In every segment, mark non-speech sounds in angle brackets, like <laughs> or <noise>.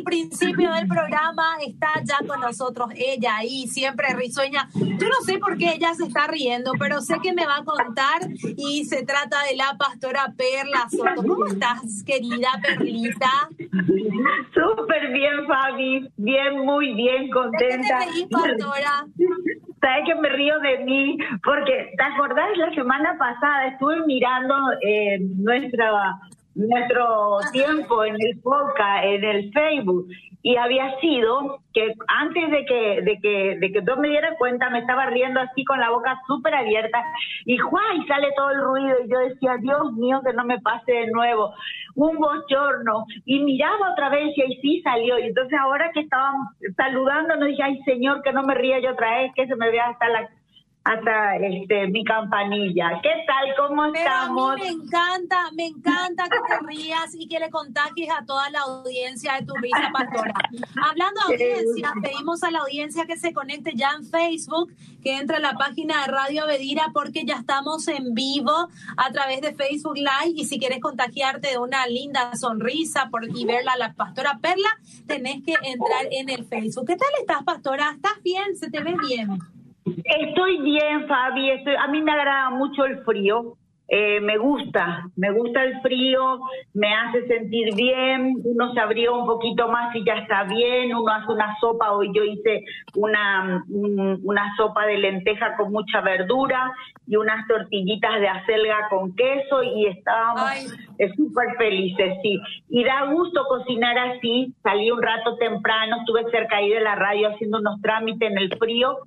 el principio del programa, está ya con nosotros ella ahí, siempre risueña. Yo no sé por qué ella se está riendo, pero sé que me va a contar y se trata de la pastora Perla Soto. ¿Cómo estás, querida Perlita? Súper bien, Fabi. Bien, muy bien, contenta. ¿De qué te pastora? Sabes que me río de mí, porque te acordás la semana pasada estuve mirando eh, nuestra nuestro tiempo en el podcast, en el Facebook, y había sido que antes de que, de que, de que tú me dieras cuenta, me estaba riendo así con la boca súper abierta, y ¡guay! sale todo el ruido, y yo decía, Dios mío, que no me pase de nuevo, un bochorno, y miraba otra vez, y ahí sí salió, y entonces ahora que estaban saludándonos, dije, ay Señor, que no me ría yo otra vez, que se me vea hasta la hasta este mi campanilla. ¿Qué tal? ¿Cómo estamos? A mí me encanta, me encanta que te rías y que le contagies a toda la audiencia de tu risa pastora. Hablando de audiencia, pedimos a la audiencia que se conecte ya en Facebook, que entre a la página de Radio Bedira porque ya estamos en vivo a través de Facebook Live y si quieres contagiarte de una linda sonrisa por, y verla a la pastora Perla, tenés que entrar en el Facebook. ¿Qué tal estás, pastora? ¿Estás bien? ¿Se te ve bien? Estoy bien, Fabi. Estoy, a mí me agrada mucho el frío. Eh, me gusta, me gusta el frío, me hace sentir bien, uno se abrió un poquito más y ya está bien, uno hace una sopa, hoy yo hice una, una sopa de lenteja con mucha verdura y unas tortillitas de acelga con queso y estábamos súper felices, sí. Y da gusto cocinar así, salí un rato temprano, estuve cerca ahí de la radio haciendo unos trámites en el frío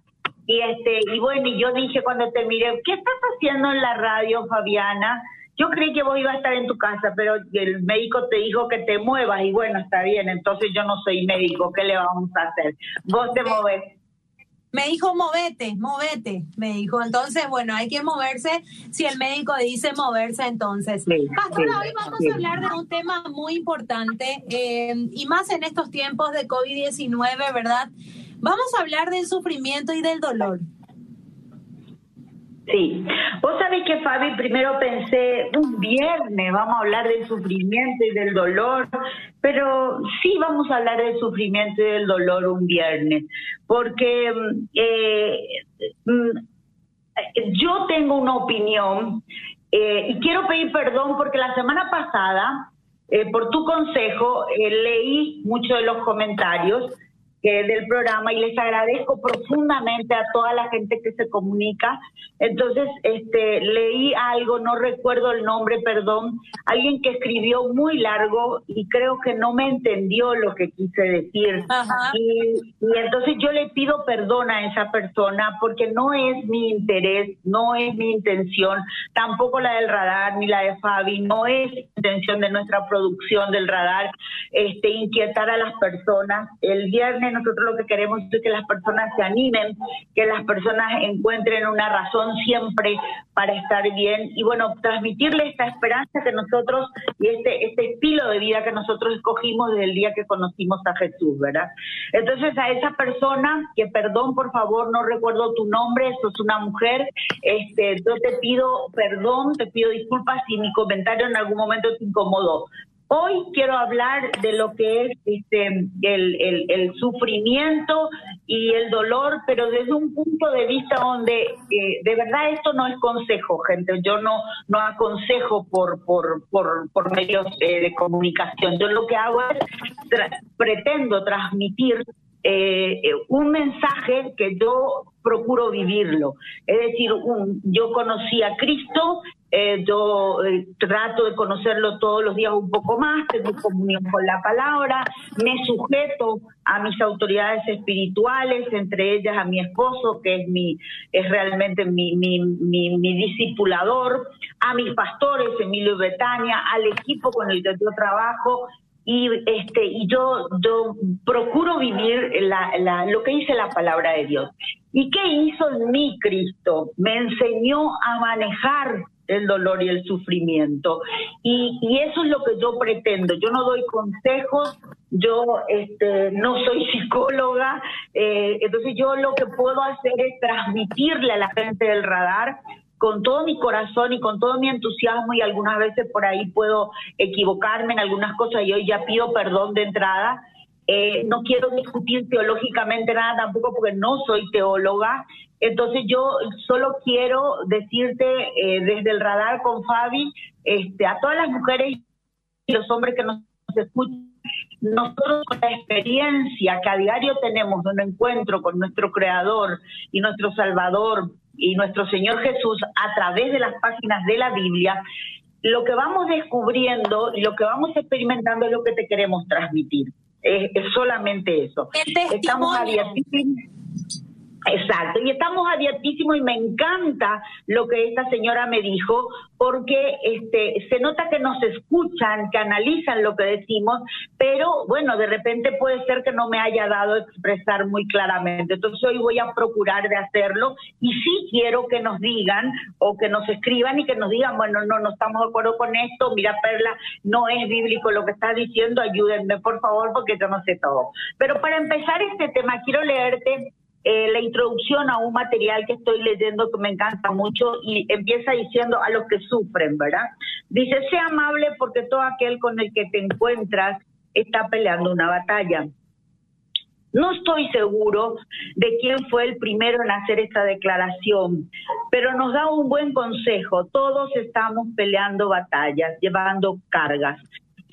y este y bueno, y yo dije cuando te miré, ¿qué estás haciendo en la radio, Fabiana? Yo creí que vos ibas a estar en tu casa, pero el médico te dijo que te muevas y bueno, está bien, entonces yo no soy médico, ¿qué le vamos a hacer? Vos te moves. Me dijo, movete, movete, me dijo. Entonces, bueno, hay que moverse. Si el médico dice moverse, entonces. Pastora, hoy vamos a hablar de un tema muy importante eh, y más en estos tiempos de COVID-19, ¿verdad? Vamos a hablar del sufrimiento y del dolor. Sí, vos sabés que Fabi, primero pensé, un viernes vamos a hablar del sufrimiento y del dolor, pero sí vamos a hablar del sufrimiento y del dolor un viernes, porque eh, mm, yo tengo una opinión eh, y quiero pedir perdón porque la semana pasada, eh, por tu consejo, leí muchos de los comentarios del programa y les agradezco profundamente a toda la gente que se comunica. Entonces, este, leí algo, no recuerdo el nombre, perdón, alguien que escribió muy largo y creo que no me entendió lo que quise decir. Y, y, entonces yo le pido perdón a esa persona porque no es mi interés, no es mi intención, tampoco la del radar ni la de Fabi, no es intención de nuestra producción del radar, este, inquietar a las personas. El viernes nosotros lo que queremos es que las personas se animen, que las personas encuentren una razón siempre para estar bien y bueno, transmitirle esta esperanza que nosotros y este, este estilo de vida que nosotros escogimos desde el día que conocimos a Jesús, ¿verdad? Entonces a esa persona, que perdón, por favor, no recuerdo tu nombre, sos una mujer, este, yo te pido perdón, te pido disculpas si mi comentario en algún momento te incomodó. Hoy quiero hablar de lo que es este, el, sufrimiento y el dolor, pero desde un punto de vista donde eh, de verdad esto no es consejo, gente. Yo no, no aconsejo por, por, por, medios de comunicación. Yo lo que hago es pretendo transmitir eh, un mensaje que yo procuro vivirlo. Es decir, yo conocí a Cristo eh, yo eh, trato de conocerlo todos los días un poco más, tengo comunión con la palabra, me sujeto a mis autoridades espirituales, entre ellas a mi esposo, que es mi es realmente mi, mi, mi, mi discipulador, a mis pastores, Emilio y Betania, al equipo con el que yo trabajo, y este y yo yo procuro vivir la, la, lo que dice la palabra de Dios. ¿Y qué hizo en mí Cristo? Me enseñó a manejar el dolor y el sufrimiento. Y, y, eso es lo que yo pretendo. Yo no doy consejos, yo este, no soy <laughs> psicóloga, eh, entonces yo lo que puedo hacer es transmitirle a la gente del radar con todo mi corazón y con todo mi entusiasmo y algunas veces por ahí puedo equivocarme en algunas cosas y hoy ya pido perdón de entrada Eh, no quiero discutir teológicamente nada tampoco porque no soy teóloga. Entonces yo solo quiero decirte eh, desde el radar con Fabi, este, a todas las mujeres y los hombres que nos escuchan, nosotros con la experiencia que a diario tenemos de un encuentro con nuestro Creador y nuestro Salvador y nuestro Señor Jesús a través de las páginas de la Biblia, lo que vamos descubriendo y lo que vamos experimentando es lo que te queremos transmitir. Es, solamente eso. Estamos abiertísimos. Exacto, y estamos abiertísimos y me encanta lo que esta señora me dijo, porque este, se nota que nos escuchan, que analizan lo que decimos, pero bueno, de repente puede ser que no me haya dado expresar muy claramente. Entonces hoy voy a procurar de hacerlo y sí quiero que nos digan o que nos escriban y que nos digan, bueno, no, no estamos de acuerdo con esto, mira Perla, no es bíblico lo que estás diciendo, ayúdenme por favor porque yo no sé todo. Pero para empezar este tema, quiero leerte eh, la introducción a un material que estoy leyendo que me encanta mucho y empieza diciendo a los que sufren, ¿verdad? Dice, sea amable porque todo aquel con el que te encuentras está peleando una batalla. No estoy seguro de quién fue el primero en hacer esta declaración, pero nos da un buen consejo. Todos estamos peleando batallas, llevando cargas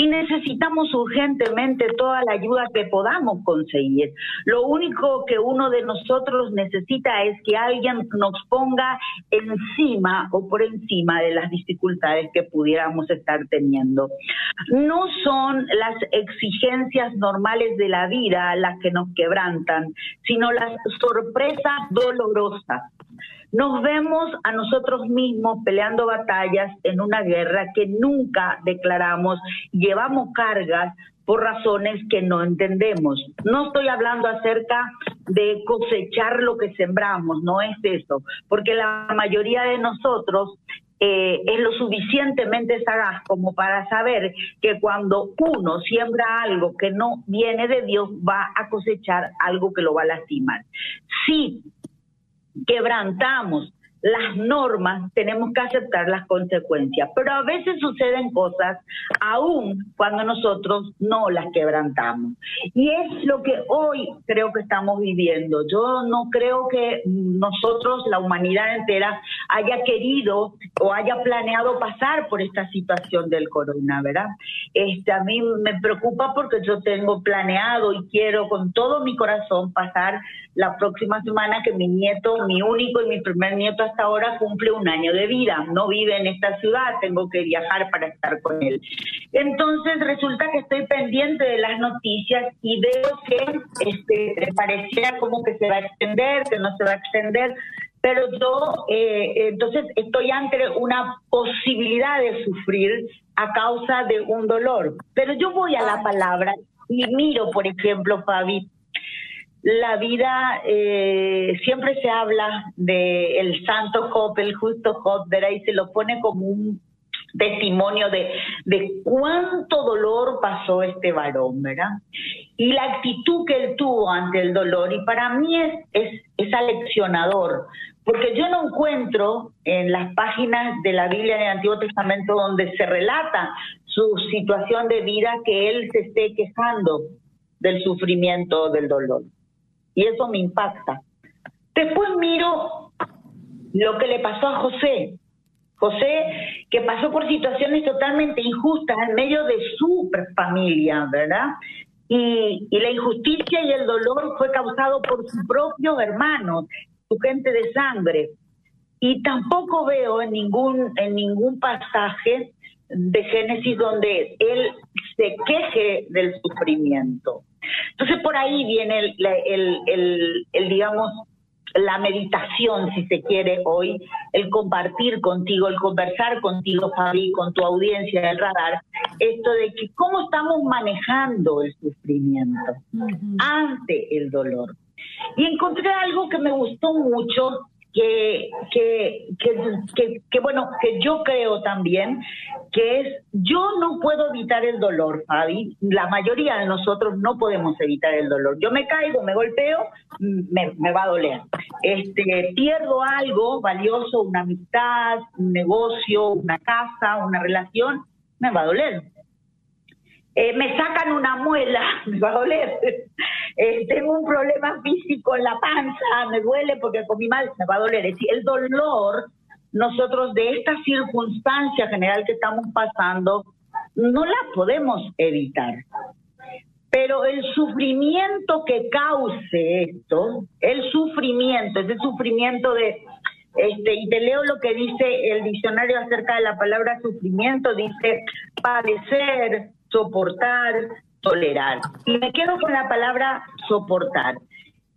y necesitamos urgentemente toda la ayuda que podamos conseguir. Lo único que uno de nosotros necesita es que alguien nos ponga encima o por encima de las dificultades que pudiéramos estar teniendo. No son las exigencias normales de la vida las que nos quebrantan, sino las sorpresas dolorosas nos vemos a nosotros mismos peleando batallas en una guerra que nunca declaramos, llevamos cargas por razones que no entendemos. No estoy hablando acerca de cosechar lo que sembramos, no es eso, porque la mayoría de nosotros eh, es lo suficientemente sagaz como para saber que cuando uno siembra algo que no viene de Dios, va a cosechar algo que lo va a lastimar. Sí, quebrantamos las normas, tenemos que aceptar las consecuencias. Pero a veces suceden cosas aún cuando nosotros no las quebrantamos. Y es lo que hoy creo que estamos viviendo. Yo no creo que nosotros, la humanidad entera, haya querido o haya planeado pasar por esta situación del corona, ¿verdad? Este, a mí me preocupa porque yo tengo planeado y quiero con todo mi corazón pasar la próxima semana que mi nieto, mi único y mi primer nieto hasta ahora cumple un año de vida, no vive en esta ciudad, tengo que viajar para estar con él. Entonces resulta que estoy pendiente de las noticias y veo que este, pareciera como que se va a extender, que no se va a extender, pero yo eh, entonces estoy ante una posibilidad de sufrir a causa de un dolor. Pero yo voy a la palabra y miro, por ejemplo, Fabi, la vida eh, siempre se habla de el santo Job, el justo Job. Y se lo pone como un testimonio de, de cuánto dolor pasó este varón, ¿verdad? Y la actitud que él tuvo ante el dolor, y para mí es, es, es aleccionador, porque yo no encuentro en las páginas de la Biblia del Antiguo Testamento donde se relata su situación de vida que él se esté quejando del sufrimiento, del dolor y eso me impacta. Después miro lo que le pasó a José. José, que pasó por situaciones totalmente injustas en medio de su familia, ¿verdad? Y, y la injusticia y el dolor fue causado por su propio hermano, su gente de sangre. Y tampoco veo en ningún, en ningún pasaje de Génesis donde él se queje del sufrimiento. Entonces por ahí viene el, el, digamos, la meditación, si se quiere hoy, el compartir contigo, el conversar contigo, Fabi, con tu audiencia del radar, esto de que cómo estamos manejando el sufrimiento ante el dolor. Y encontré algo que me gustó mucho que, que, que, que, bueno, que yo creo también que es, yo no puedo evitar el dolor, Fabi, la mayoría de nosotros no podemos evitar el dolor. Yo me caigo, me golpeo, me, me va a doler. Este, pierdo algo valioso, una amistad, un negocio, una casa, una relación, me va a doler. Eh, me sacan una muela, <laughs> me va a doler. Eh, tengo un problema físico en la panza, me duele porque comí mal, me va a doler. Es decir, el dolor, nosotros de esta circunstancia general que estamos pasando, no la podemos evitar. Pero el sufrimiento que cause esto, el sufrimiento, ese sufrimiento de, este, y te leo lo que dice el diccionario acerca de la palabra sufrimiento, dice padecer, soportar, tolerar. Y me quedo con la palabra soportar.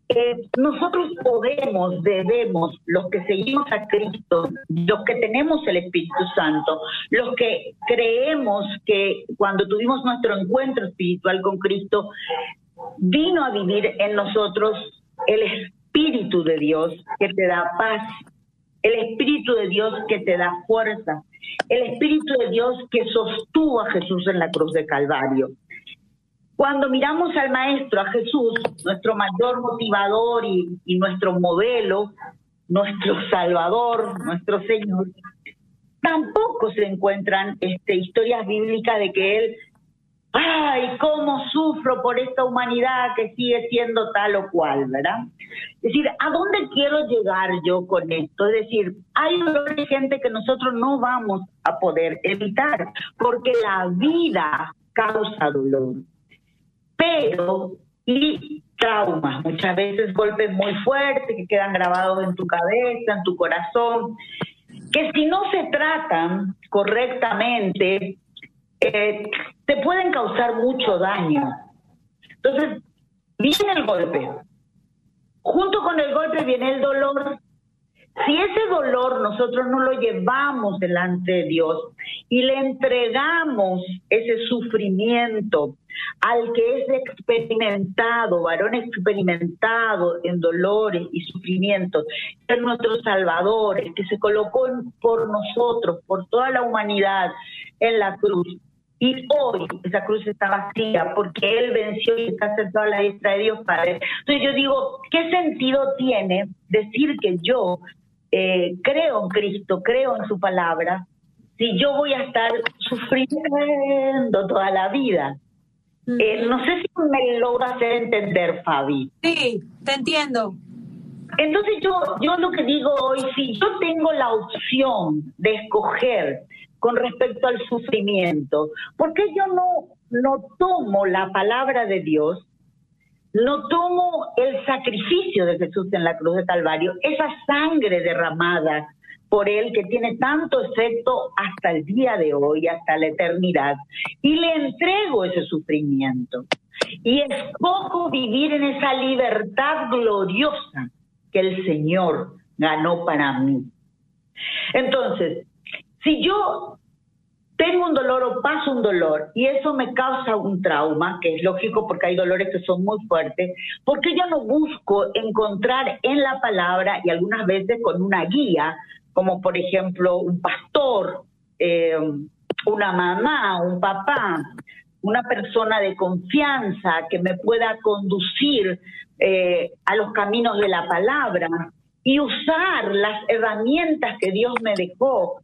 Eh, nosotros podemos, debemos, los que seguimos a Cristo, los que tenemos el Espíritu Santo, los que creemos que cuando tuvimos nuestro encuentro espiritual con Cristo, vino a vivir en nosotros el Espíritu de Dios que te da paz, el Espíritu de Dios que te da fuerza, el Espíritu de Dios que sostuvo a Jesús en la cruz de Calvario. Cuando miramos al Maestro, a Jesús, nuestro mayor motivador y, nuestro modelo, nuestro Salvador, nuestro Señor, tampoco se encuentran este, historias bíblicas de que Él, ay, cómo sufro por esta humanidad que sigue siendo tal o cual, ¿verdad? Es decir, ¿a dónde quiero llegar yo con esto? Es decir, hay dolor gente que nosotros no vamos a poder evitar, porque la vida causa dolor pero y traumas, muchas veces golpes muy fuertes que quedan grabados en tu cabeza, en tu corazón, que si no se tratan correctamente, eh, te pueden causar mucho daño. Entonces, viene el golpe. Junto con el golpe viene el dolor. Si ese dolor nosotros no lo llevamos delante de Dios y le entregamos ese sufrimiento, al que es experimentado, varón experimentado en dolores y sufrimientos, es nuestro Salvador, el que se colocó por nosotros, por toda la humanidad en la cruz. Y hoy esa cruz está vacía porque Él venció y está sentado a la diestra de Dios Padre. Entonces yo digo, ¿qué sentido tiene decir que yo eh, creo en Cristo, creo en su palabra, si yo voy a estar sufriendo toda la vida? Eh, no sé si me logra hacer entender, Fabi. Sí, te entiendo. Entonces yo, yo lo que digo hoy, si yo tengo la opción de escoger con respecto al sufrimiento, ¿por qué yo no, no tomo la palabra de Dios, no tomo el sacrificio de Jesús en la cruz de Calvario, esa sangre derramada por Él que tiene tanto efecto hasta el día de hoy, hasta la eternidad, y le entrego ese sufrimiento. Y escojo vivir en esa libertad gloriosa que el Señor ganó para mí. Entonces, si yo tengo un dolor o paso un dolor y eso me causa un trauma, que es lógico porque hay dolores que son muy fuertes, porque yo no busco encontrar en la palabra y algunas veces con una guía como por ejemplo un pastor, eh, una mamá, un papá, una persona de confianza que me pueda conducir eh, a los caminos de la palabra y usar las herramientas que Dios me dejó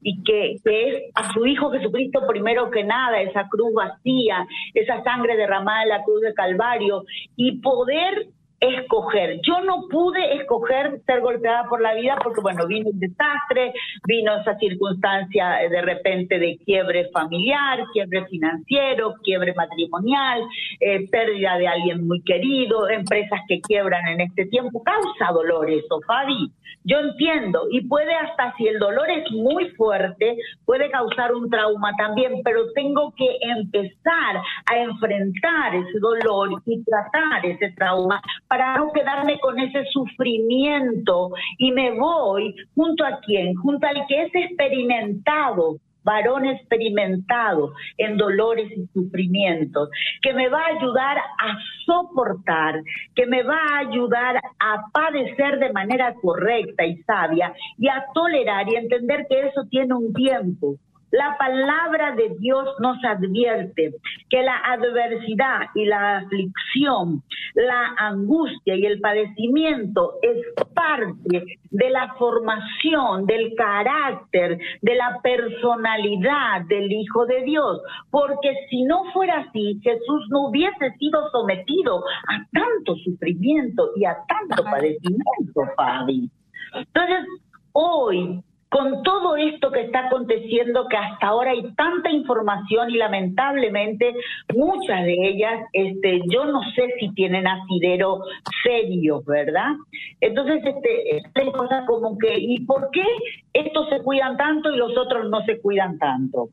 y que, que, es a su Hijo Jesucristo primero que nada, esa cruz vacía, esa sangre derramada en la cruz de Calvario, y poder escoger. Yo no pude escoger ser golpeada por la vida porque, bueno, vino un desastre, vino esa circunstancia de repente de quiebre familiar, quiebre financiero, quiebre matrimonial, eh, pérdida de alguien muy querido, empresas que quiebran en este tiempo. Causa dolor eso, Fabi. Yo entiendo, y puede hasta si el dolor es muy fuerte, puede causar un trauma también, pero tengo que empezar a enfrentar ese dolor y tratar ese trauma para no quedarme con ese sufrimiento y me voy junto a quién, junto al que es experimentado varón experimentado en dolores y sufrimientos, que me va a ayudar a soportar, que me va a ayudar a padecer de manera correcta y sabia y a tolerar y entender que eso tiene un tiempo, La palabra de Dios nos advierte que la adversidad y la aflicción, la angustia y el padecimiento es parte de la formación, del carácter, de la personalidad del Hijo de Dios. Porque si no fuera así, Jesús no hubiese sido sometido a tanto sufrimiento y a tanto padecimiento, Fabi. Entonces, hoy con todo esto que está aconteciendo, que hasta ahora hay tanta información y lamentablemente muchas de ellas, este, yo no sé si tienen asidero serio, ¿verdad? Entonces, este, hay cosas como que, ¿y por qué estos se cuidan tanto y los otros no se cuidan tanto?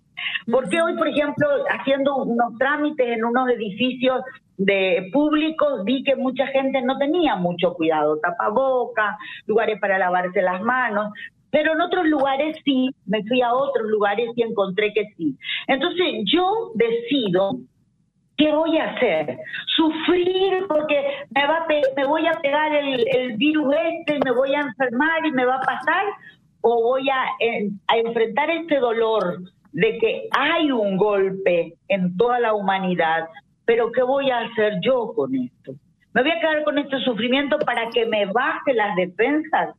Porque hoy, por ejemplo, haciendo unos trámites en unos edificios de públicos vi que mucha gente no tenía mucho cuidado, tapaboca, lugares para lavarse las manos, pero en otros lugares sí, me fui a otros lugares y encontré que sí. Entonces yo decido ¿Qué voy a hacer? ¿Sufrir porque me, va me voy a pegar el, virus este me voy a enfermar y me va a pasar? ¿O voy a, a enfrentar este dolor de que hay un golpe en toda la humanidad? Pero ¿qué voy a hacer yo con esto? ¿Me voy a quedar con este sufrimiento para que me baje las defensas?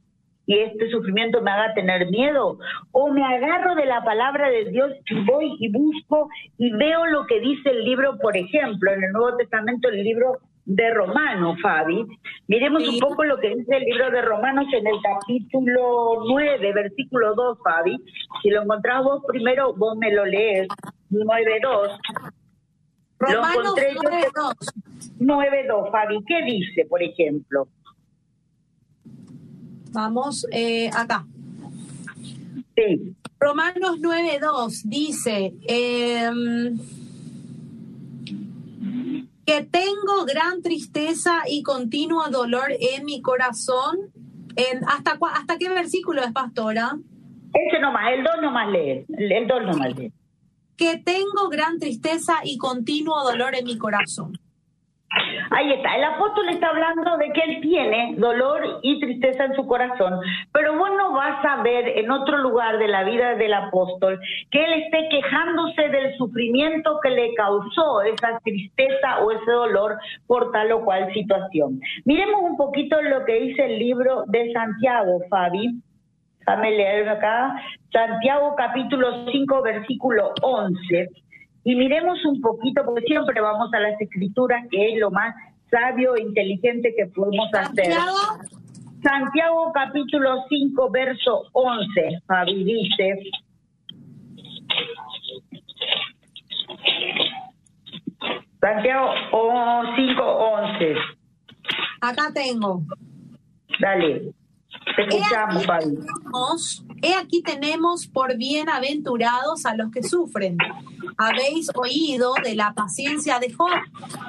Y este sufrimiento me haga tener miedo. O me agarro de la palabra de Dios y voy y busco y veo lo que dice el libro, por ejemplo, en el Nuevo Testamento, el libro de Romanos, Fabi. Miremos un poco lo que dice el libro de Romanos en el capítulo 9, versículo 2, Fabi. Si lo encontrás vos primero, vos me lo lees. 9.2. Romanos 9.2. 9.2, Fabi. ¿Qué dice, por ejemplo? Vamos eh, acá. Sí. Romanos 9.2 dice em, que tengo gran tristeza y continuo dolor en mi corazón. En, ¿hasta, ¿Hasta qué versículo es, pastora? Ese nomás, el 2 nomás lee, el 2 nomás lee. Que tengo gran tristeza y continuo dolor en mi corazón. Ahí está, el apóstol está hablando de que él tiene dolor y tristeza en su corazón, pero vos no vas a ver en otro lugar de la vida del apóstol que él esté quejándose del sufrimiento que le causó esa tristeza o ese dolor por tal o cual situación. Miremos un poquito lo que dice el libro de Santiago, Fabi. Déjame leer acá. Santiago capítulo 5, versículo 11 y miremos un poquito, porque siempre vamos a las escrituras, que es lo más sabio e inteligente que podemos hacer. Santiago capítulo 5, verso 11, Fabi dice, Santiago 5, 11. Acá tengo. Dale. Te escuchamos, Fabi. He aquí tenemos por bienaventurados a los que sufren. Habéis oído de la paciencia de Job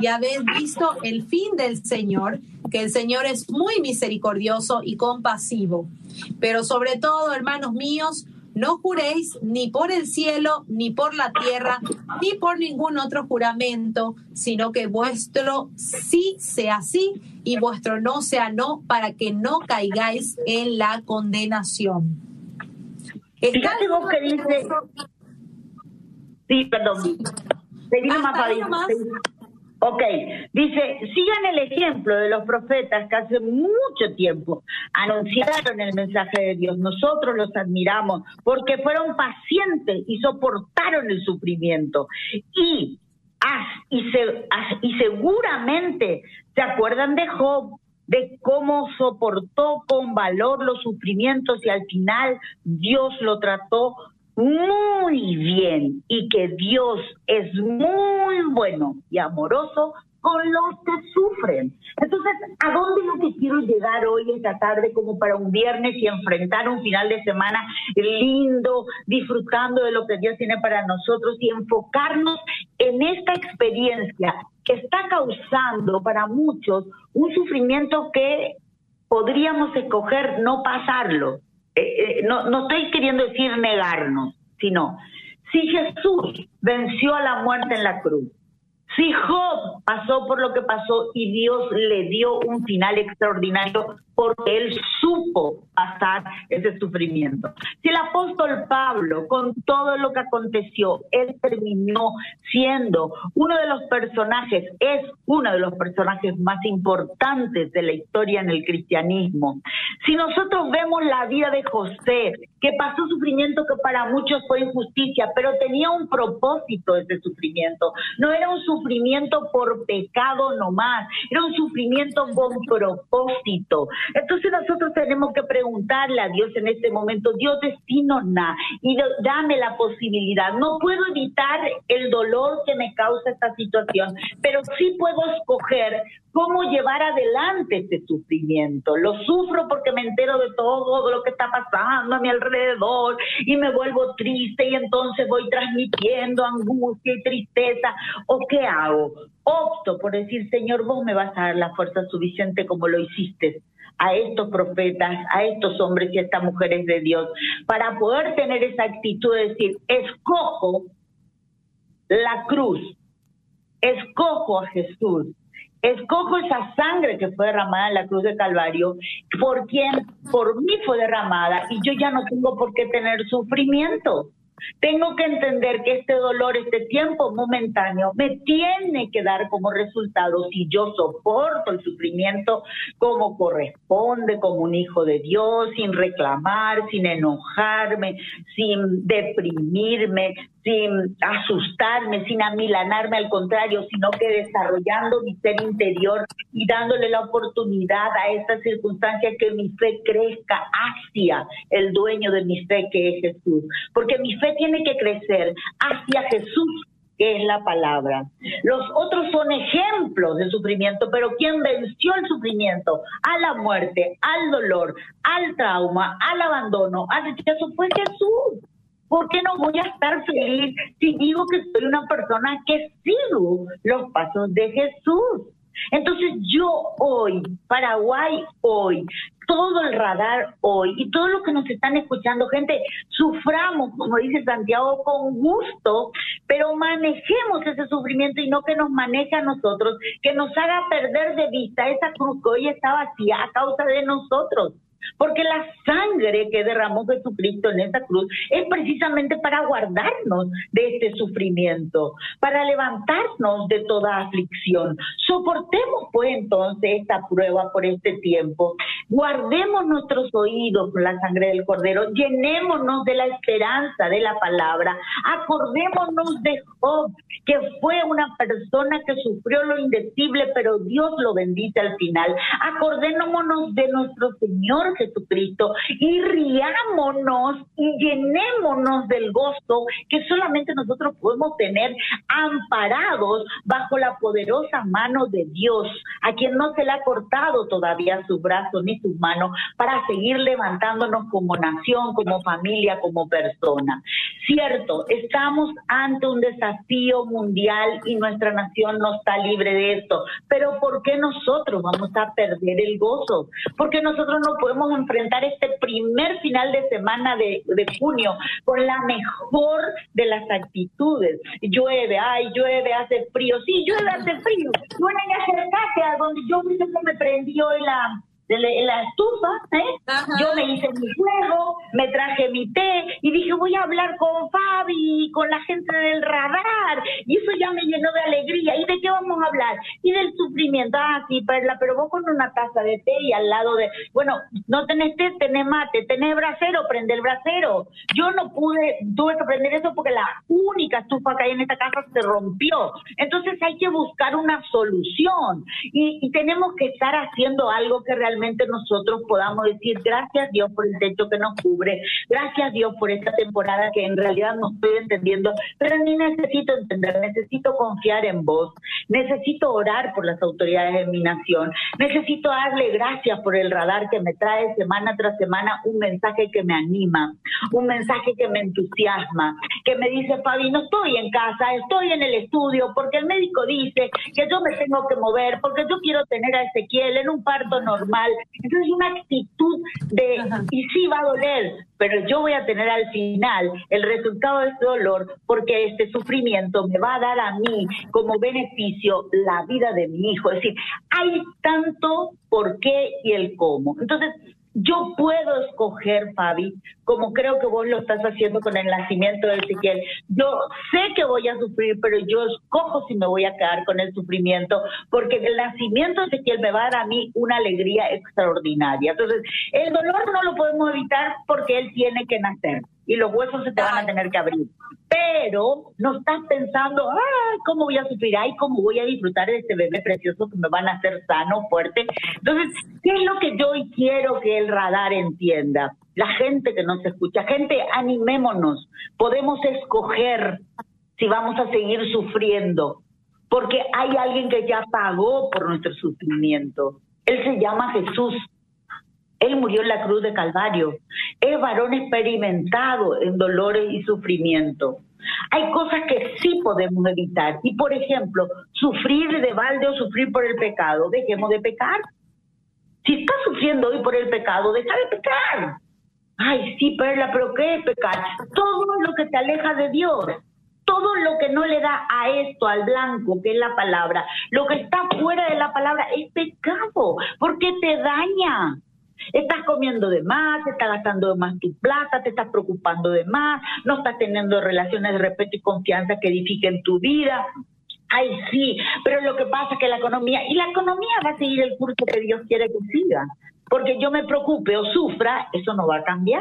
y habéis visto el fin del Señor, que el Señor es muy misericordioso y compasivo. Pero sobre todo, hermanos míos, no juréis ni por el cielo, ni por la tierra, ni por ningún otro juramento, sino que vuestro sí sea sí y vuestro no sea no, para que no caigáis en la condenación. Vos que dice... Sí, perdón. Seguimos más, Ok, dice, sigan el ejemplo de los profetas que hace mucho tiempo anunciaron el mensaje de Dios. Nosotros los admiramos porque fueron pacientes y soportaron el sufrimiento. Y, y, se, y seguramente se acuerdan de Job, de cómo soportó con valor los sufrimientos y al final Dios lo trató muy bien y que Dios es muy bueno y amoroso con los que sufren. Entonces, ¿a dónde lo que quiero llegar hoy, esta tarde, como para un viernes y enfrentar un final de semana lindo, disfrutando de lo que Dios tiene para nosotros y enfocarnos en esta experiencia que está causando para muchos un sufrimiento que podríamos escoger no pasarlo? Eh, eh, no, no estoy queriendo decir negarnos, sino si Jesús venció a la muerte en la cruz, Si Job pasó por lo que pasó y Dios le dio un final extraordinario porque él supo pasar ese sufrimiento. Si el apóstol Pablo, con todo lo que aconteció, él terminó siendo uno de los personajes, es uno de los personajes más importantes de la historia en el cristianismo. Si nosotros vemos la vida de José, que pasó sufrimiento que para muchos fue injusticia, pero tenía un propósito ese sufrimiento. No era un sufrimiento por pecado nomás, era un sufrimiento con propósito. Entonces nosotros tenemos que preguntarle a Dios en este momento, Dios destino na y dame la posibilidad. No puedo evitar el dolor que me causa esta situación, pero sí puedo escoger cómo llevar adelante este sufrimiento. Lo sufro porque me entero de todo lo que está pasando a mi alrededor y me vuelvo triste y entonces voy transmitiendo angustia y tristeza. ¿O qué hago? Opto por decir, Señor, vos me vas a dar la fuerza suficiente como lo hiciste a estos profetas, a estos hombres y a estas mujeres de Dios, para poder tener esa actitud de decir, escojo la cruz, escojo a Jesús, escojo esa sangre que fue derramada en la cruz de Calvario, por quien por mí fue derramada y yo ya no tengo por qué tener sufrimiento. Tengo que entender que este dolor, este tiempo momentáneo, me tiene que dar como resultado, si yo soporto el sufrimiento como corresponde, como un hijo de Dios, sin reclamar, sin enojarme, sin deprimirme, sin asustarme, sin amilanarme, al contrario, sino que desarrollando mi ser interior y dándole la oportunidad a esta circunstancia que mi fe crezca hacia el dueño de mi fe, que es Jesús. Porque mi fe tiene que crecer hacia Jesús que es la palabra. Los otros son ejemplos de sufrimiento, pero quien venció el sufrimiento, a la muerte, al dolor, al trauma, al abandono, al rechazo, fue Jesús. ¿Por qué no voy a estar feliz si digo que soy una persona que sigo los pasos de Jesús? Entonces yo hoy, Paraguay hoy, todo el radar hoy y todo lo que nos están escuchando, gente, suframos, como dice Santiago, con gusto, pero manejemos ese sufrimiento y no que nos maneje a nosotros, que nos haga perder de vista esa cruz que hoy está vacía a causa de nosotros. Porque la sangre que derramó Jesucristo en esa cruz es precisamente para guardarnos de este sufrimiento, para levantarnos de toda aflicción. Soportemos pues entonces esta prueba por este tiempo. Guardemos nuestros oídos con la sangre del Cordero. Llenémonos de la esperanza de la palabra. Acordémonos de Job, que fue una persona que sufrió lo indecible, pero Dios lo bendice al final. Acordémonos de nuestro Señor Jesucristo y riámonos y llenémonos del gozo que solamente nosotros podemos tener amparados bajo la poderosa mano de Dios, a quien no se le ha cortado todavía su brazo ni su mano para seguir levantándonos como nación, como familia, como persona. Cierto, estamos ante un desafío mundial y nuestra nación no está libre de esto, pero ¿por qué nosotros vamos a perder el gozo? Porque nosotros no podemos enfrentar este primer final de semana de, junio con la mejor de las actitudes. Llueve, ay, llueve, hace frío. Sí, llueve, hace frío. Bueno, y acercate a donde yo mismo me prendió la de la estufa, ¿eh? Yo me hice mi juego, me traje mi té y dije, voy a hablar con Fabi con la gente del radar. Y eso ya me llenó de alegría. ¿Y de qué vamos a hablar? Y del sufrimiento. Ah, sí, Perla, pero vos con una taza de té y al lado de, bueno, no tenés té, tenés mate, tenés brasero, prende el brasero. Yo no pude, tuve que aprender eso porque la única estufa que hay en esta casa se rompió. Entonces hay que buscar una solución y, y tenemos que estar haciendo algo que realmente nosotros podamos decir gracias Dios por el techo que nos cubre, gracias Dios por esta temporada que en realidad no estoy entendiendo, pero ni necesito entender, necesito confiar en vos, necesito orar por las autoridades de mi nación, necesito darle gracias por el radar que me trae semana tras semana un mensaje que me anima, un mensaje que me entusiasma, que me dice, Fabi, no estoy en casa, estoy en el estudio porque el médico dice que yo me tengo que mover, porque yo quiero tener a Ezequiel en un parto normal, mal. Entonces una actitud de, y sí va a doler, pero yo voy a tener al final el resultado de este dolor porque este sufrimiento me va a dar a mí como beneficio la vida de mi hijo. Es decir, hay tanto por qué y el cómo. Entonces, yo puedo escoger, Fabi, como creo que vos lo estás haciendo con el nacimiento de Ezequiel. Yo sé que voy a sufrir, pero yo escojo si me voy a quedar con el sufrimiento, porque el nacimiento de Ezequiel me va a dar a mí una alegría extraordinaria. Entonces, el dolor no lo podemos evitar porque él tiene que nacer y los huesos se te van a tener que abrir. Pero no estás pensando, ay, ¿cómo voy a sufrir? Ay, ¿cómo voy a disfrutar de este bebé precioso que me van a hacer sano, fuerte? Entonces, ¿qué es lo que yo quiero que el radar entienda? La gente que nos escucha, gente, animémonos. Podemos escoger si vamos a seguir sufriendo, porque hay alguien que ya pagó por nuestro sufrimiento. Él se llama Jesús. Él murió en la cruz de Calvario. Es varón experimentado en dolores y sufrimiento. Hay cosas que sí podemos evitar. Y, por ejemplo, sufrir de balde o sufrir por el pecado. Dejemos de pecar. Si estás sufriendo hoy por el pecado, deja de pecar. Ay, sí, Perla, pero ¿qué es pecar? Todo lo que te aleja de Dios. Todo lo que no le da a esto, al blanco, que es la palabra, lo que está fuera de la palabra es pecado, porque te daña. Estás comiendo de más, estás gastando de más tu plata, te estás preocupando de más, no estás teniendo relaciones de respeto y confianza que edifiquen tu vida. Ay, sí, pero lo que pasa es que la economía, y la economía va a seguir el curso que Dios quiere que siga porque yo me preocupe o sufra, eso no va a cambiar.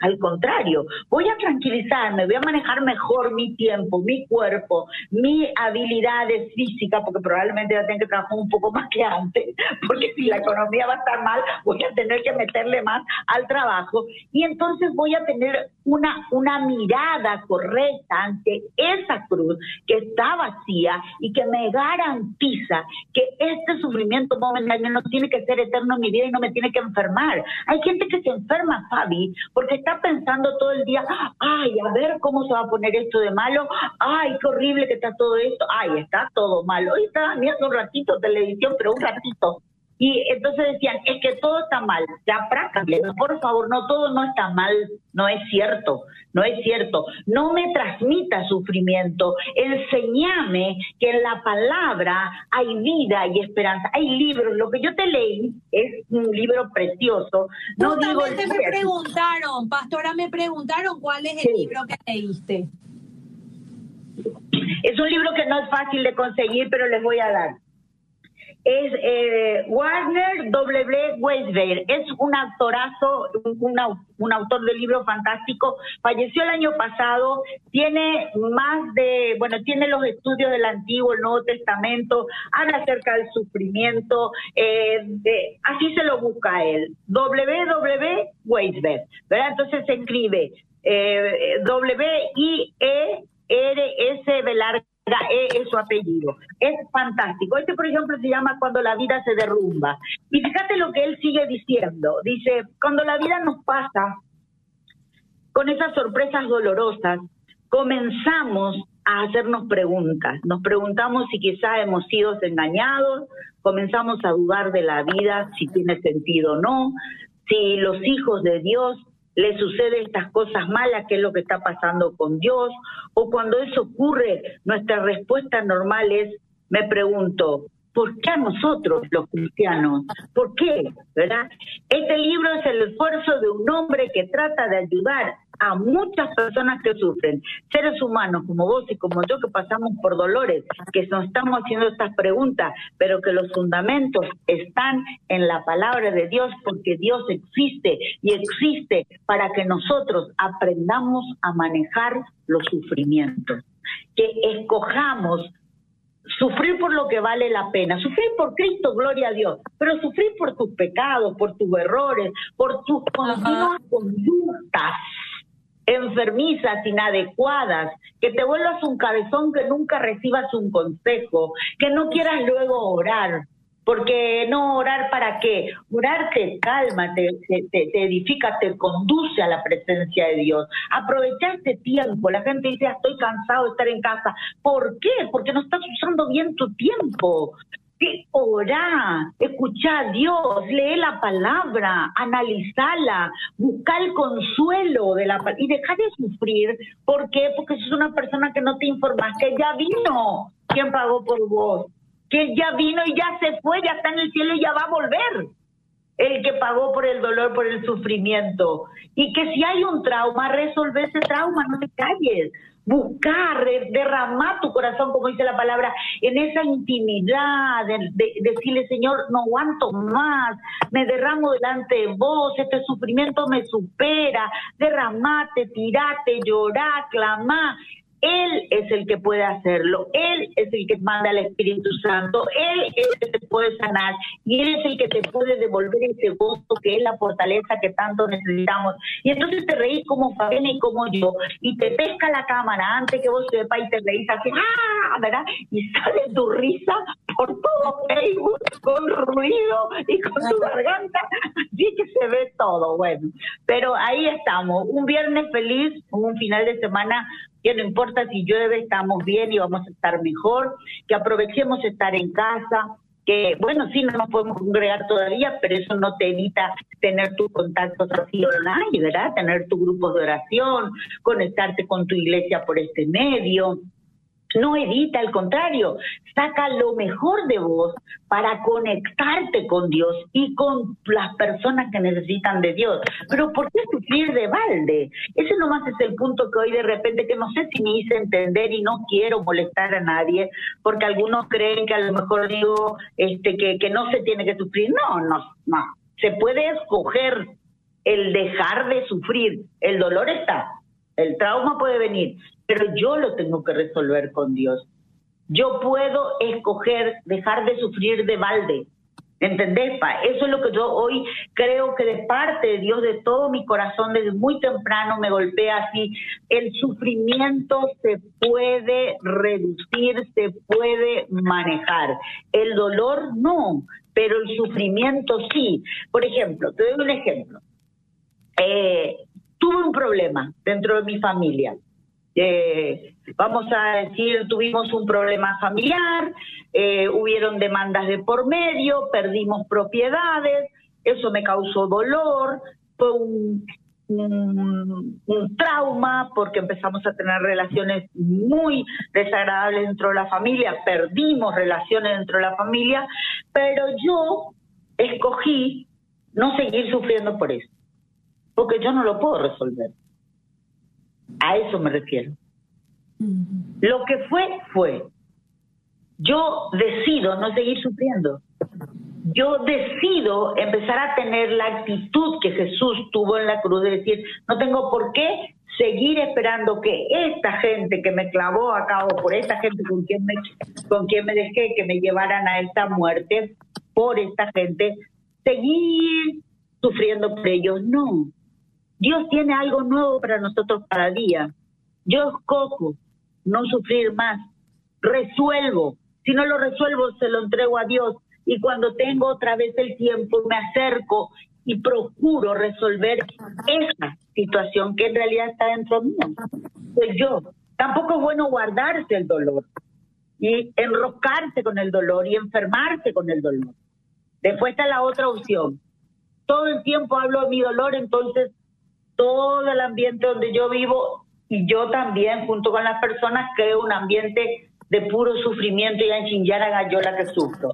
Al contrario, voy a tranquilizarme, voy a manejar mejor mi tiempo, mi cuerpo, mis habilidades físicas, porque probablemente ya tengo que trabajar un poco <laughs> más que antes, porque si la economía va a estar mal, voy a tener que meterle más al trabajo. Y entonces voy a tener una, una mirada correcta ante esa cruz que está vacía y que me garantiza que este sufrimiento momentáneo no tiene que ser eterno en mi vida y no me tiene que enfermar. Hay gente que se enferma, Fabi, porque está pensando todo el día, ay, a ver cómo se va a poner esto de malo, ay, qué horrible que está todo esto, ay, está todo malo. Hoy estaba viendo un ratito televisión, pero un ratito. Y entonces decían, es que todo está mal, ya prácticamente, por favor, no, todo no está mal, no es cierto, no es cierto. No me transmita sufrimiento, enseñame que en la palabra hay vida y esperanza. Hay libros, lo que yo te leí es un libro precioso. No digo me preguntaron, pastora, me preguntaron cuál es el libro que leíste. Es un libro que no es fácil de conseguir, pero les voy a dar es eh, Warner W. Weisberg. Es un actorazo, un, autor de libro fantástico. Falleció el año pasado. Tiene más de, bueno, tiene los estudios del Antiguo, el Nuevo Testamento. Habla acerca del sufrimiento. Eh, así se lo busca él. W. Weisberg. ¿Verdad? Entonces se escribe eh, W-I-E-R-S velar e es su apellido. Es fantástico. Este, por ejemplo, se llama Cuando la vida se derrumba. Y fíjate lo que él sigue diciendo. Dice, cuando la vida nos pasa con esas sorpresas dolorosas, comenzamos a hacernos preguntas. Nos preguntamos si quizá hemos sido engañados, comenzamos a dudar de la vida, si tiene sentido o no, si los hijos de Dios le suceden estas cosas malas, que es lo que está pasando con Dios, o cuando eso ocurre, nuestra respuesta normal es, me pregunto, ¿por qué a nosotros los cristianos? ¿Por qué? ¿Verdad? Este libro es el esfuerzo de un hombre que trata de ayudar a muchas personas que sufren, seres humanos como vos y como yo que pasamos por dolores, que nos estamos haciendo estas preguntas, pero que los fundamentos están en la palabra de Dios porque Dios existe y existe para que nosotros aprendamos a manejar los sufrimientos, que escojamos sufrir por lo que vale la pena, sufrir por Cristo, gloria a Dios, pero sufrir por tus pecados, por tus errores, por tus continuas conductas enfermizas, inadecuadas, que te vuelvas un cabezón que nunca recibas un consejo, que no quieras luego orar. Porque no orar para qué? Orar te calma, te, te, edifica, te conduce a la presencia de Dios. Aprovecha este tiempo. La gente dice, ah, estoy cansado de estar en casa. ¿Por qué? Porque no estás usando bien tu tiempo. Que orá, escucha a Dios, lee la palabra, analizala, busca el consuelo de la y deja de sufrir. ¿Por qué? Porque sos una persona que no te informas, que ya vino quien pagó por vos, que ya vino y ya se fue, ya está en el cielo y ya va a volver. El que pagó por el dolor, por el sufrimiento. Y que si hay un trauma, resolve ese trauma, no te calles buscar, derramar tu corazón, como dice la palabra, en esa intimidad, de, decirle, Señor, no aguanto más, me derramo delante de vos, este sufrimiento me supera, derramate, tirate, llorá, clamá, él es el que puede hacerlo, Él es el que manda al Espíritu Santo, Él es el que te puede sanar y Él es el que te puede devolver ese gozo que es la fortaleza que tanto necesitamos. Y entonces te reís como Fabiana y como yo y te pesca la cámara antes que vos sepas y te reís así, ¡ah! ¿verdad? Y sale tu risa por todo Facebook con ruido y con tu garganta, así que se ve todo, bueno. Pero ahí estamos, un viernes feliz, un final de semana que no importa si llueve, estamos bien y vamos a estar mejor, que aprovechemos estar en casa, que bueno, sí, no nos podemos congregar todavía, pero eso no te evita tener tus contactos así online, ¿verdad? Tener tu grupo de oración, conectarte con tu iglesia por este medio no evita, al contrario, saca lo mejor de vos para conectarte con Dios y con las personas que necesitan de Dios. Pero ¿por qué sufrir de balde? Ese nomás es el punto que hoy de repente, que no sé si me hice entender y no quiero molestar a nadie, porque algunos creen que a lo mejor digo este, que, que no se tiene que sufrir. No, no, no. Se puede escoger el dejar de sufrir. El dolor está, el trauma puede venir, pero yo lo tengo que resolver con Dios. Yo puedo escoger dejar de sufrir de balde. ¿Entendés, Pa? Eso es lo que yo hoy creo que de parte de Dios, de todo mi corazón, desde muy temprano me golpea así. El sufrimiento se puede reducir, se puede manejar. El dolor no, pero el sufrimiento sí. Por ejemplo, te doy un ejemplo. Eh, tuve un problema dentro de mi familia eh, vamos a decir, tuvimos un problema familiar, eh, hubieron demandas de por medio, perdimos propiedades, eso me causó dolor, fue un, un, trauma porque empezamos a tener relaciones muy desagradables dentro de la familia, perdimos relaciones dentro de la familia, pero yo escogí no seguir sufriendo por eso, porque yo no lo puedo resolver. A eso me refiero. Lo que fue, fue. Yo decido no seguir sufriendo. Yo decido empezar a tener la actitud que Jesús tuvo en la cruz de decir, no tengo por qué seguir esperando que esta gente que me clavó a cabo, por esta gente con quien me, con quien me dejé que me llevaran a esta muerte, por esta gente, seguir sufriendo por ellos. No, Dios tiene algo nuevo para nosotros cada día. Yo escojo no sufrir más. Resuelvo. Si no lo resuelvo, se lo entrego a Dios. Y cuando tengo otra vez el tiempo, me acerco y procuro resolver esa situación que en realidad está dentro mío. Pues yo. Tampoco es bueno guardarse el dolor y enroscarse con el dolor y enfermarse con el dolor. Después está la otra opción. Todo el tiempo hablo de mi dolor, entonces todo el ambiente donde yo vivo y yo también, junto con las personas, creo un ambiente de puro sufrimiento y a yo la que sufro.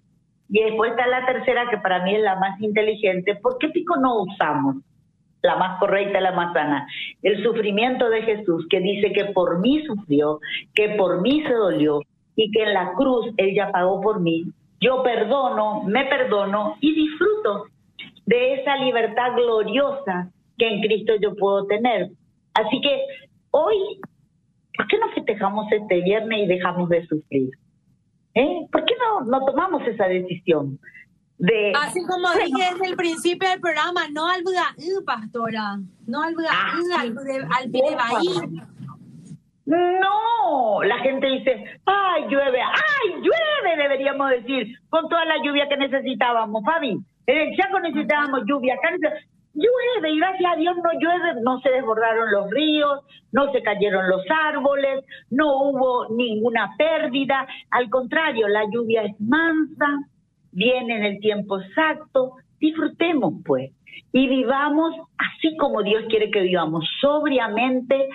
Y después está la tercera, que para mí es la más inteligente. ¿Por qué pico no usamos la más correcta, la más sana? El sufrimiento de Jesús, que dice que por mí sufrió, que por mí se dolió y que en la cruz Él ya pagó por mí. Yo perdono, me perdono y disfruto de esa libertad gloriosa que en Cristo yo puedo tener. Así que hoy, ¿por qué no festejamos este viernes y dejamos de sufrir? ¿Eh? ¿Por qué no, no tomamos esa decisión? De, Así como dije desde el principio del programa, no al uh, pastora, no al ah, al, al No, la gente dice, ay, llueve, ay, llueve, deberíamos decir, con toda la lluvia que necesitábamos, Fabi. En el Chaco necesitábamos lluvia, acá llueve y gracias a Dios no llueve, no se desbordaron los ríos, no se cayeron los árboles, no hubo ninguna pérdida, al contrario, la lluvia es mansa, viene en el tiempo exacto, disfrutemos pues y vivamos así como Dios quiere que vivamos, sobriamente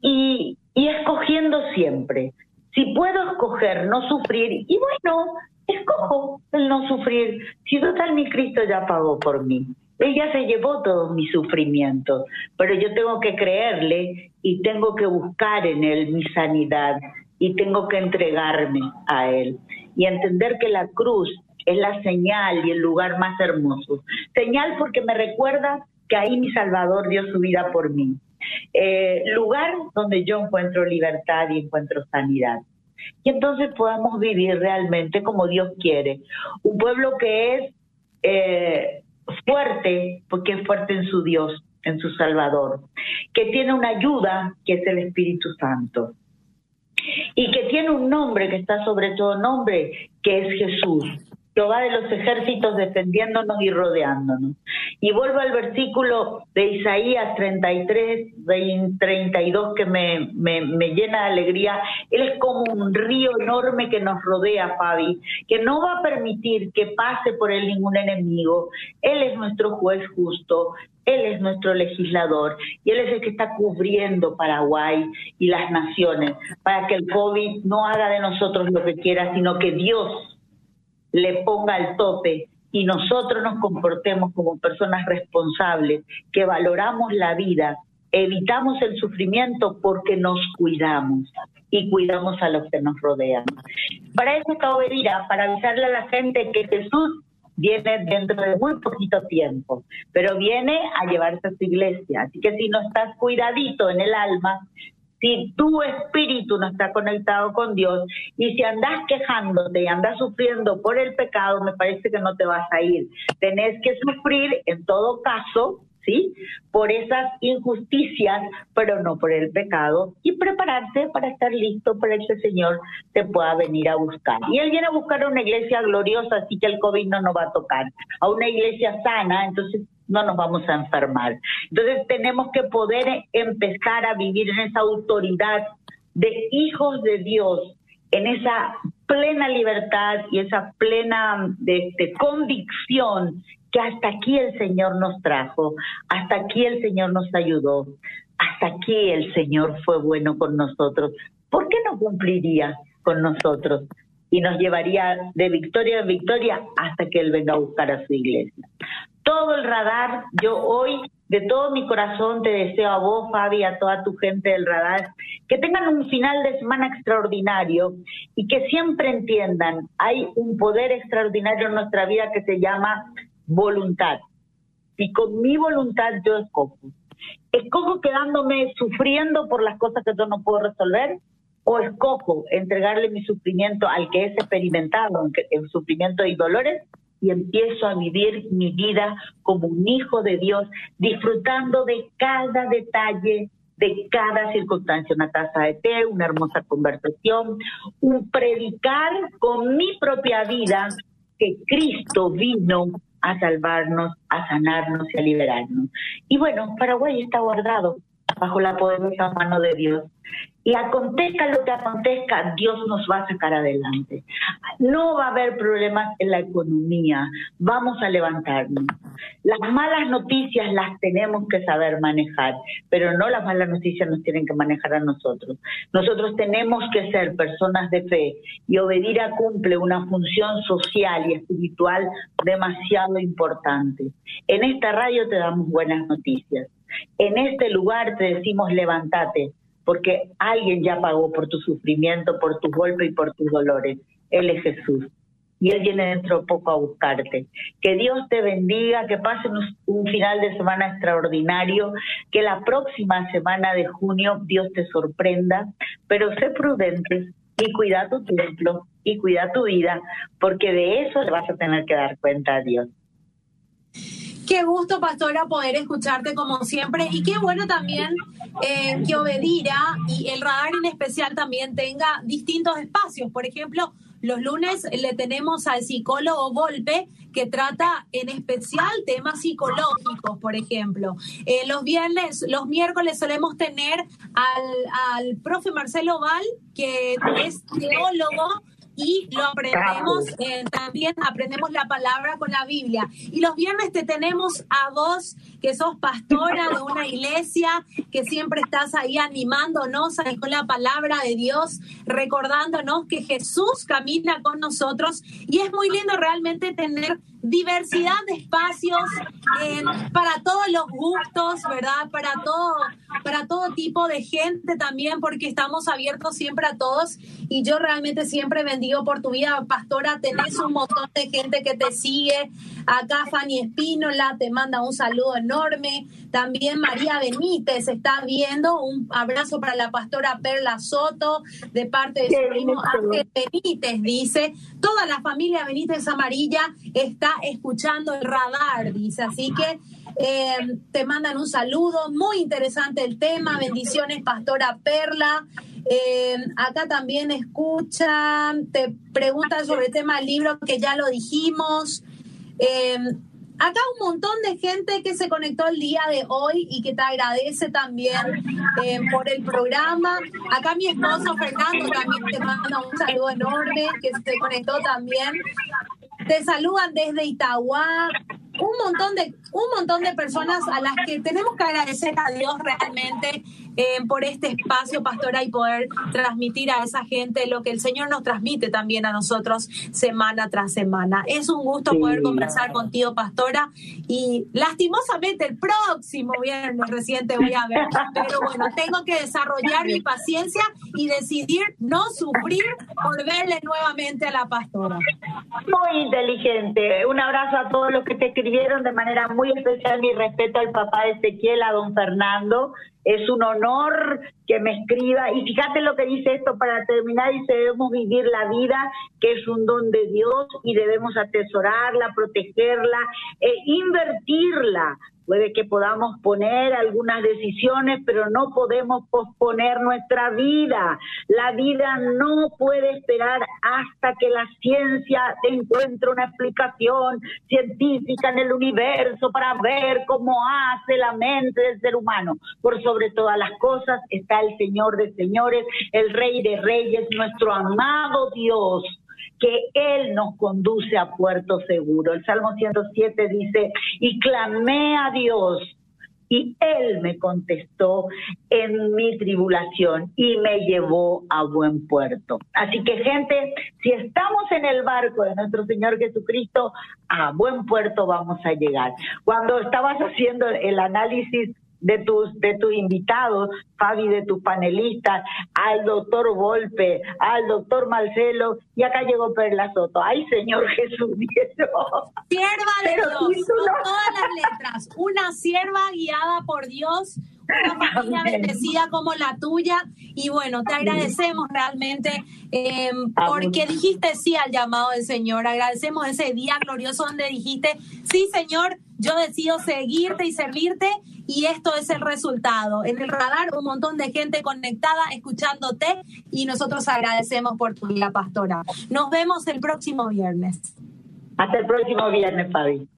y, y escogiendo siempre. Si puedo escoger no sufrir, y bueno, escojo el no sufrir. Si total mi Cristo ya pagó por mí. Ella se llevó todos mis sufrimientos, pero yo tengo que creerle y tengo que buscar en Él mi sanidad y tengo que entregarme a Él y entender que la cruz es la señal y el lugar más hermoso. Señal porque me recuerda que ahí mi Salvador dio su vida por mí. Eh, lugar donde yo encuentro libertad y encuentro sanidad. Y entonces podamos vivir realmente como Dios quiere. Un pueblo que es eh, fuerte porque es fuerte en su Dios, en su Salvador. Que tiene una ayuda que es el Espíritu Santo. Y que tiene un nombre que está sobre todo nombre, que es Jesús. Jehová de los ejércitos defendiéndonos y rodeándonos. Y vuelvo al versículo de Isaías 33, 32 que me, me, me, llena de alegría. Él es como un río enorme que nos rodea, Fabi, que no va a permitir que pase por él ningún enemigo. Él es nuestro juez justo. Él es nuestro legislador y Él es el que está cubriendo Paraguay y las naciones para que el COVID no haga de nosotros lo que quiera, sino que Dios le ponga el tope y nosotros nos comportemos como personas responsables, que valoramos la vida, evitamos el sufrimiento porque nos cuidamos y cuidamos a los que nos rodean. Para eso está para avisarle a la gente que Jesús viene dentro de muy poquito tiempo, pero viene a llevarse a su iglesia. Así que si no estás cuidadito en el alma, si tu espíritu no está conectado con Dios y si andas quejándote y andas sufriendo por el pecado, me parece que no te vas a ir. Tenés que sufrir en todo caso, ¿sí? Por esas injusticias, pero no por el pecado y prepararse para estar listo para que el Señor te pueda venir a buscar. Y Él viene a buscar a una iglesia gloriosa, así que el COVID no nos va a tocar, a una iglesia sana, entonces no nos vamos a enfermar. Entonces tenemos que poder empezar a vivir en esa autoridad de hijos de Dios, en esa plena libertad y esa plena de, convicción que hasta aquí el Señor nos trajo, hasta aquí el Señor nos ayudó, hasta aquí el Señor fue bueno con nosotros. ¿Por qué no cumpliría con nosotros? Y nos llevaría de victoria en victoria hasta que Él venga a buscar a su iglesia todo el radar. Yo hoy, de todo mi corazón, te deseo a vos, Fabi, a toda tu gente del radar, que tengan un final de semana extraordinario y que siempre entiendan, hay un poder extraordinario en nuestra vida que se llama voluntad. Y con mi voluntad yo escojo. Escojo quedándome sufriendo por las cosas que yo no puedo resolver o escojo entregarle mi sufrimiento al que es experimentado en sufrimiento y dolores y empiezo a vivir mi vida como un hijo de Dios, disfrutando de cada detalle, de cada circunstancia, una taza de té, una hermosa conversación, un predicar con mi propia vida que Cristo vino a salvarnos, a sanarnos y a liberarnos. Y bueno, Paraguay está guardado bajo la poderosa mano de Dios y acontezca lo que acontezca, Dios nos va a sacar adelante. No va a haber problemas en la economía, vamos a levantarnos. Las malas noticias las tenemos que saber manejar, pero no las malas noticias nos tienen que manejar a nosotros. Nosotros tenemos que ser personas de fe y Obedira cumple una función social y espiritual demasiado importante. En esta radio te damos buenas noticias. En este lugar te decimos levántate, porque alguien ya pagó por tu sufrimiento, por tus golpes y por tus dolores. Él es Jesús. Y Él viene dentro de poco a buscarte. Que Dios te bendiga, que pasen un final de semana extraordinario, que la próxima semana de junio Dios te sorprenda, pero sé prudente y cuida tu templo y cuida tu vida, porque de eso le vas a tener que dar cuenta a Dios. Qué gusto, Pastora, poder escucharte como siempre. Y qué bueno también eh, que Obedira y el radar en especial también tenga distintos espacios. Por ejemplo, los lunes le tenemos al psicólogo Volpe, que trata en especial temas psicológicos, por ejemplo. Eh, los viernes, los miércoles solemos tener al, al profe Marcelo Val, que es teólogo y lo aprendemos, eh, también aprendemos la palabra con la Biblia. Y los viernes te tenemos a vos, que sos pastora de una iglesia, que siempre estás ahí animándonos con la palabra de Dios, recordándonos que Jesús camina con nosotros. Y es muy lindo realmente tener diversidad de espacios eh, para todos los gustos, ¿verdad? Para todo, para todo tipo de gente también, porque estamos abiertos siempre a todos. Y yo realmente siempre bendigo por tu vida, pastora. Tenés un montón de gente que te sigue. Acá Fanny Espínola te manda un saludo enorme. También María Benítez está viendo. Un abrazo para la pastora Perla Soto de parte de su primo Ángel Benítez, dice. Toda la familia Benítez Amarilla está escuchando el radar, dice. Así que eh, te mandan un saludo. Muy interesante el tema. Bendiciones, Pastora Perla. Eh, acá también escuchan, te preguntan sobre el tema del libro que ya lo dijimos. Eh, acá un montón de gente que se conectó el día de hoy y que te agradece también por el programa. Acá mi esposo Fernando también te manda un saludo enorme, que se conectó también. Te saludan desde Itagua, un montón de un montón de personas a las que tenemos que agradecer a Dios realmente eh, por este espacio, pastora, y poder transmitir a esa gente lo que el Señor nos transmite también a nosotros semana tras semana. Es un gusto poder conversar contigo, pastora, y lastimosamente el próximo viernes reciente voy a ver, pero bueno, tengo que desarrollar mi paciencia y decidir no sufrir por verle nuevamente a la pastora. Muy inteligente. Un abrazo a todos los que te escribieron de manera muy muy especial mi respeto al papá de Ezequiel, a don Fernando. Es un honor que me escriba. Y fíjate lo que dice esto para terminar, dice, debemos vivir la vida, que es un don de Dios, y debemos atesorarla, protegerla e invertirla Puede que podamos poner algunas decisiones, pero no podemos posponer nuestra vida. La vida no puede esperar hasta que la ciencia encuentre una explicación científica en el universo para ver cómo hace la mente del ser humano. Por sobre todas las cosas está el Señor de señores, el Rey de reyes, nuestro amado Dios que Él nos conduce a puerto seguro. El Salmo 107 dice, y clamé a Dios y Él me contestó en mi tribulación y me llevó a buen puerto. Así que gente, si estamos en el barco de nuestro Señor Jesucristo, a buen puerto vamos a llegar. Cuando estabas haciendo el análisis de tus, de tus invitados, Fabi, de tus panelistas, al doctor Volpe, al doctor Marcelo, y acá llegó Perla Soto. ¡Ay, Señor <laughs> Jesús! Sierva de Dios, con todas las letras, una sierva guiada por Dios, una familia bendecida como la tuya. Y bueno, te agradecemos realmente eh, porque dijiste sí al llamado del Señor. Agradecemos ese día glorioso donde dijiste, sí, Señor, yo decido seguirte y servirte y esto es el resultado. En el radar un montón de gente conectada escuchándote y nosotros agradecemos por tu vida, pastora. Nos vemos el próximo viernes. Hasta el próximo viernes, Fabi.